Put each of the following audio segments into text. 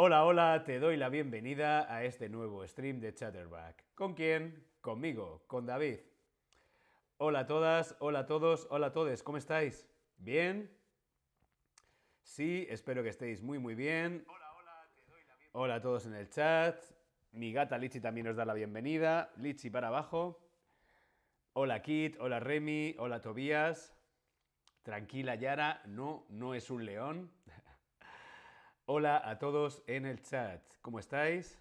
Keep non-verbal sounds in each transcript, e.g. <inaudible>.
Hola, hola, te doy la bienvenida a este nuevo stream de Chatterback. ¿Con quién? Conmigo, con David. Hola a todas, hola a todos, hola a todos, ¿cómo estáis? ¿Bien? Sí, espero que estéis muy muy bien. Hola, hola, te doy la bienvenida. Hola a todos en el chat. Mi gata Lichi también nos da la bienvenida. Lichi para abajo. Hola Kit, hola Remy, hola Tobías. Tranquila Yara, no, no es un león. Hola a todos en el chat. ¿Cómo estáis?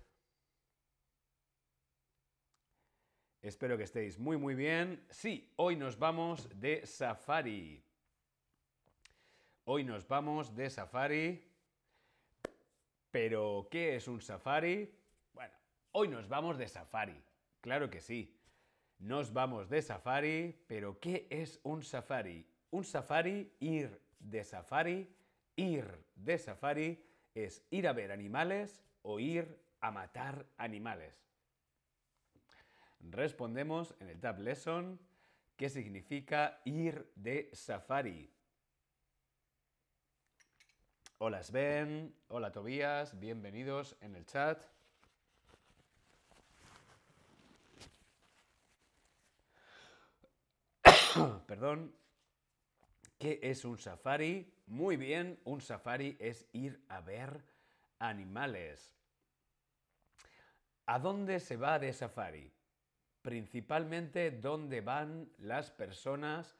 Espero que estéis muy muy bien. Sí, hoy nos vamos de safari. Hoy nos vamos de safari. Pero, ¿qué es un safari? Bueno, hoy nos vamos de safari. Claro que sí. Nos vamos de safari, pero ¿qué es un safari? Un safari, ir de safari, ir de safari es ir a ver animales o ir a matar animales. Respondemos en el Tab Lesson qué significa ir de safari. Hola Sven, hola Tobías, bienvenidos en el chat. <coughs> Perdón. ¿Qué es un safari? Muy bien, un safari es ir a ver animales. ¿A dónde se va de safari? Principalmente dónde van las personas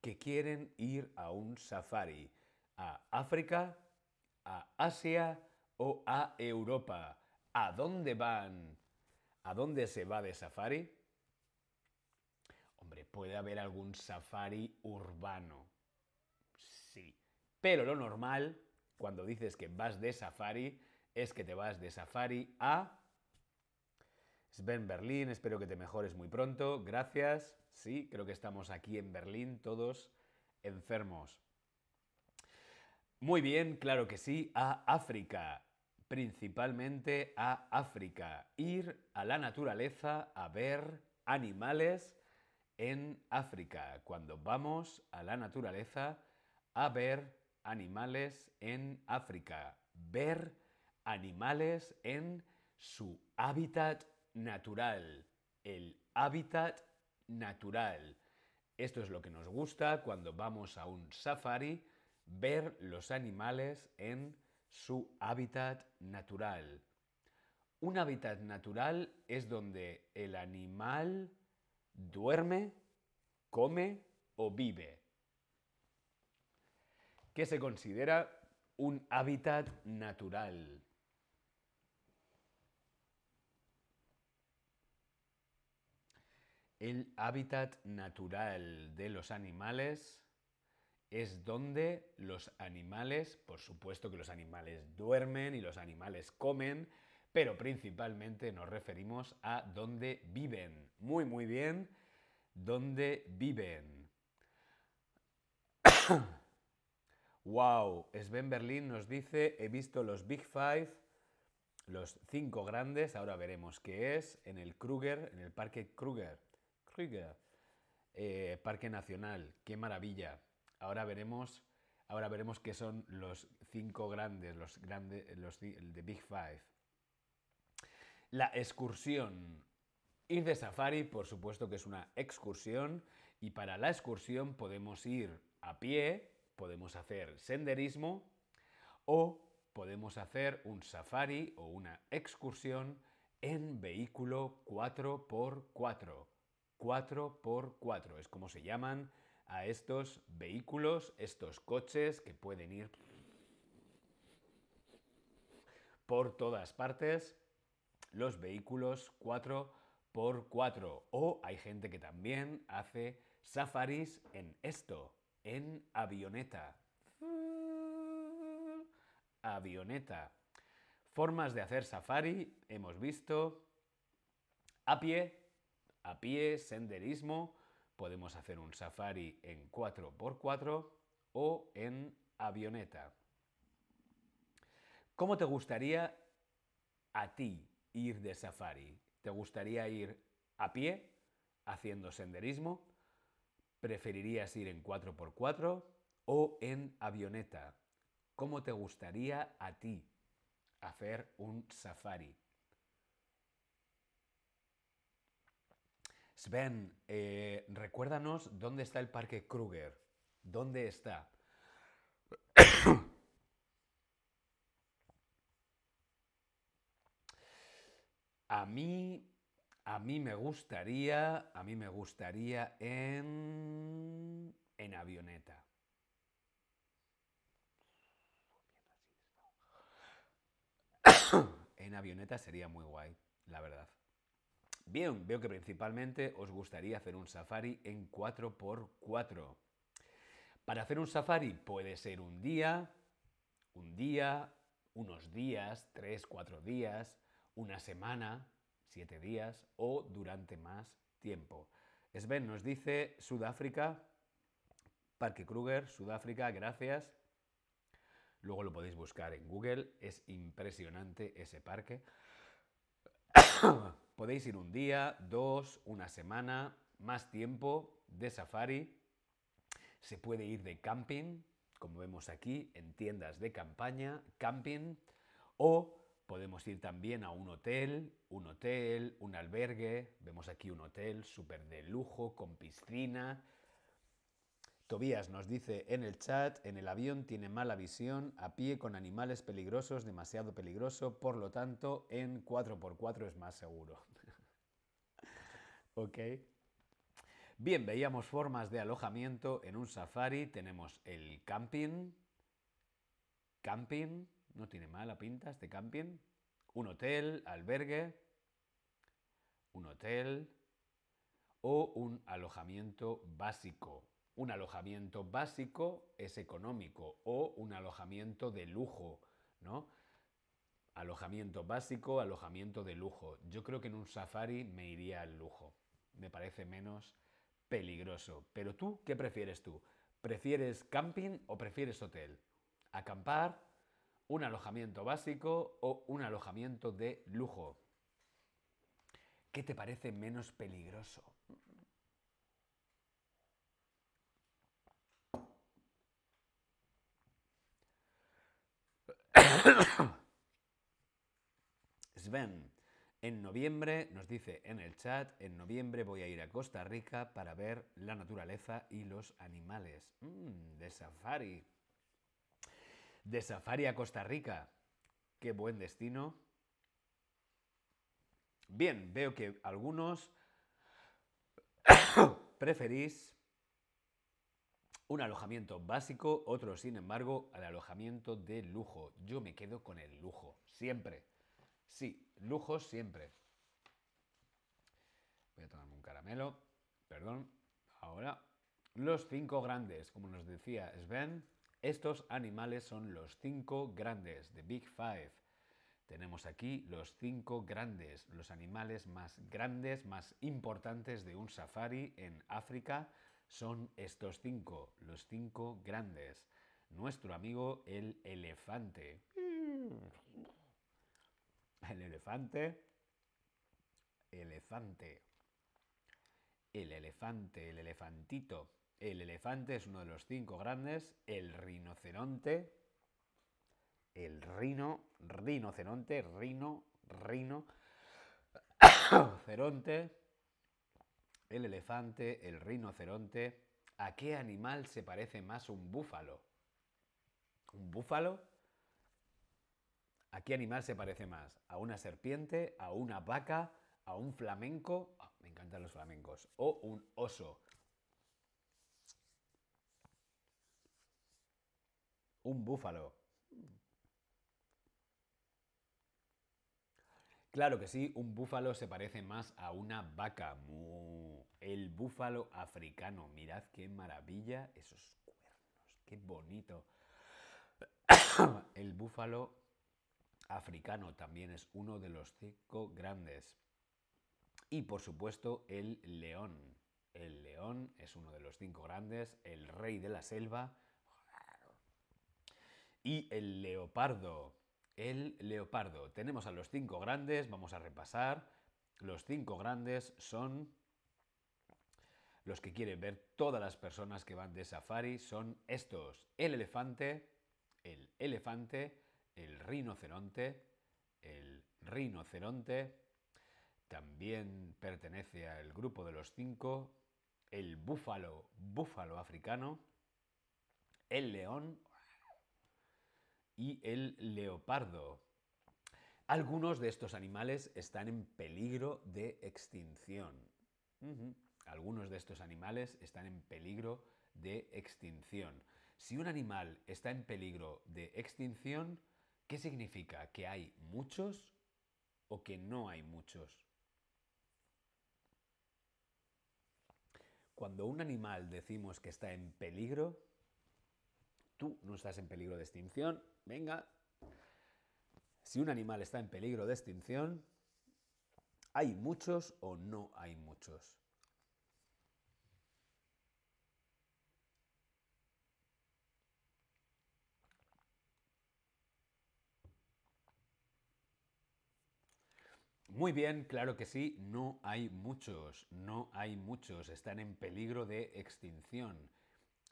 que quieren ir a un safari. ¿A África? ¿A Asia? ¿O a Europa? ¿A dónde van? ¿A dónde se va de safari? Hombre, puede haber algún safari urbano. Pero lo normal, cuando dices que vas de safari, es que te vas de safari a... Sven Berlín, espero que te mejores muy pronto. Gracias. Sí, creo que estamos aquí en Berlín todos enfermos. Muy bien, claro que sí, a África. Principalmente a África. Ir a la naturaleza a ver animales en África. Cuando vamos a la naturaleza a ver animales en África. Ver animales en su hábitat natural. El hábitat natural. Esto es lo que nos gusta cuando vamos a un safari, ver los animales en su hábitat natural. Un hábitat natural es donde el animal duerme, come o vive. ¿Qué se considera un hábitat natural? El hábitat natural de los animales es donde los animales, por supuesto que los animales duermen y los animales comen, pero principalmente nos referimos a donde viven. Muy, muy bien, donde viven. <coughs> wow, Sven Berlin nos dice, he visto los Big Five, los cinco grandes, ahora veremos qué es, en el Kruger, en el Parque Kruger. Kruger. Eh, Parque Nacional, qué maravilla. Ahora veremos, ahora veremos qué son los cinco grandes, los grandes, los de Big Five. La excursión. Ir de safari, por supuesto que es una excursión, y para la excursión podemos ir a pie, podemos hacer senderismo o podemos hacer un safari o una excursión en vehículo 4x4. 4x4 es como se llaman a estos vehículos, estos coches que pueden ir por todas partes, los vehículos 4x4. O hay gente que también hace safaris en esto, en avioneta. Avioneta. Formas de hacer safari, hemos visto a pie, a pie, senderismo, podemos hacer un safari en 4x4 o en avioneta. ¿Cómo te gustaría a ti ir de safari? ¿Te gustaría ir a pie, haciendo senderismo? ¿Preferirías ir en 4x4 o en avioneta? ¿Cómo te gustaría a ti? hacer un safari. Sven, eh, recuérdanos dónde está el Parque Kruger. ¿Dónde está? <coughs> a mí, a mí me gustaría, a mí me gustaría en, en avioneta. <coughs> en avioneta sería muy guay, la verdad. Bien, veo que principalmente os gustaría hacer un safari en 4x4. Para hacer un safari puede ser un día, un día, unos días, 3, 4 días, una semana, 7 días o durante más tiempo. Sven nos dice Sudáfrica, Parque Kruger, Sudáfrica, gracias. Luego lo podéis buscar en Google, es impresionante ese parque. <coughs> Podéis ir un día, dos, una semana, más tiempo de safari. Se puede ir de camping, como vemos aquí, en tiendas de campaña, camping, o podemos ir también a un hotel, un hotel, un albergue. Vemos aquí un hotel súper de lujo, con piscina, Tobías nos dice en el chat, en el avión tiene mala visión, a pie con animales peligrosos, demasiado peligroso, por lo tanto en 4x4 es más seguro. <laughs> ok. Bien, veíamos formas de alojamiento en un safari. Tenemos el camping. Camping, no tiene mala pinta este camping. Un hotel, albergue. Un hotel. O un alojamiento básico. Un alojamiento básico es económico o un alojamiento de lujo, ¿no? Alojamiento básico, alojamiento de lujo. Yo creo que en un safari me iría al lujo. Me parece menos peligroso. Pero tú, ¿qué prefieres tú? ¿Prefieres camping o prefieres hotel? ¿Acampar? ¿Un alojamiento básico o un alojamiento de lujo? ¿Qué te parece menos peligroso? <coughs> Sven, en noviembre, nos dice en el chat, en noviembre voy a ir a Costa Rica para ver la naturaleza y los animales. Mm, de safari. De safari a Costa Rica. Qué buen destino. Bien, veo que algunos <coughs> preferís un alojamiento básico, otro, sin embargo, al alojamiento de lujo. Yo me quedo con el lujo, siempre. Sí, lujo siempre. Voy a tomarme un caramelo. Perdón. Ahora, los cinco grandes. Como nos decía Sven, estos animales son los cinco grandes, The Big Five. Tenemos aquí los cinco grandes, los animales más grandes, más importantes de un safari en África son estos cinco, los cinco grandes. Nuestro amigo el elefante. El elefante. Elefante. El elefante, el elefantito. El elefante es uno de los cinco grandes. El rinoceronte. El rino, rinoceronte, rino, rino. ceronte el elefante, el rinoceronte. ¿A qué animal se parece más un búfalo? ¿Un búfalo? ¿A qué animal se parece más? ¿A una serpiente? ¿A una vaca? ¿A un flamenco? Ah, me encantan los flamencos. ¿O un oso? Un búfalo. Claro que sí, un búfalo se parece más a una vaca. El búfalo africano. Mirad qué maravilla esos cuernos. Qué bonito. <coughs> El búfalo africano también es uno de los cinco grandes. Y por supuesto el león. El león es uno de los cinco grandes, el rey de la selva. Y el leopardo. El leopardo. Tenemos a los cinco grandes, vamos a repasar. Los cinco grandes son los que quieren ver todas las personas que van de safari, son estos. El elefante, el elefante, el rinoceronte, el rinoceronte, también pertenece al grupo de los cinco, el búfalo, búfalo africano, el león y el leopardo. Algunos de estos animales están en peligro de extinción. Algunos de estos animales están en peligro de extinción. Si un animal está en peligro de extinción, ¿qué significa? ¿Que hay muchos o que no hay muchos? Cuando un animal decimos que está en peligro, no estás en peligro de extinción, venga. Si un animal está en peligro de extinción, ¿hay muchos o no hay muchos? Muy bien, claro que sí, no hay muchos, no hay muchos, están en peligro de extinción.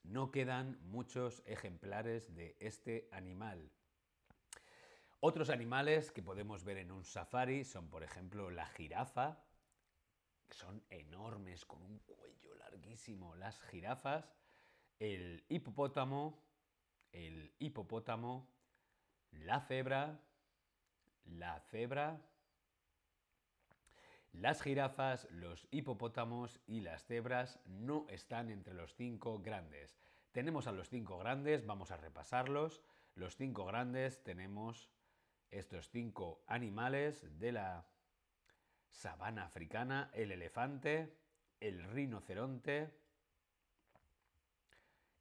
No quedan muchos ejemplares de este animal. Otros animales que podemos ver en un safari son, por ejemplo, la jirafa, son enormes, con un cuello larguísimo, las jirafas, el hipopótamo, el hipopótamo, la cebra, la cebra, las jirafas, los hipopótamos y las cebras no están entre los cinco grandes. Tenemos a los cinco grandes, vamos a repasarlos. Los cinco grandes tenemos estos cinco animales de la sabana africana, el elefante, el rinoceronte,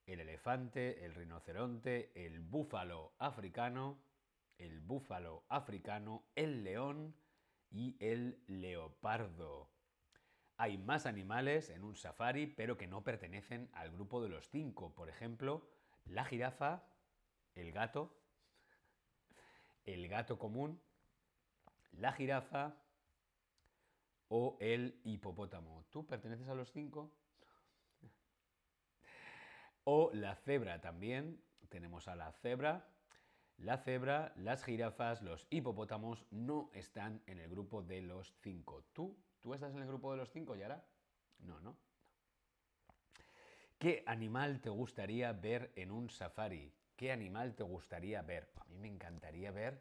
el elefante, el rinoceronte, el búfalo africano, el búfalo africano, el león, y el leopardo. Hay más animales en un safari, pero que no pertenecen al grupo de los cinco. Por ejemplo, la jirafa, el gato, el gato común, la jirafa o el hipopótamo. ¿Tú perteneces a los cinco? O la cebra también. Tenemos a la cebra, la cebra, las jirafas, los hipopótamos no están en el grupo de los cinco. ¿Tú? ¿Tú estás en el grupo de los cinco, Yara? No, no. ¿Qué animal te gustaría ver en un safari? ¿Qué animal te gustaría ver? A mí me encantaría ver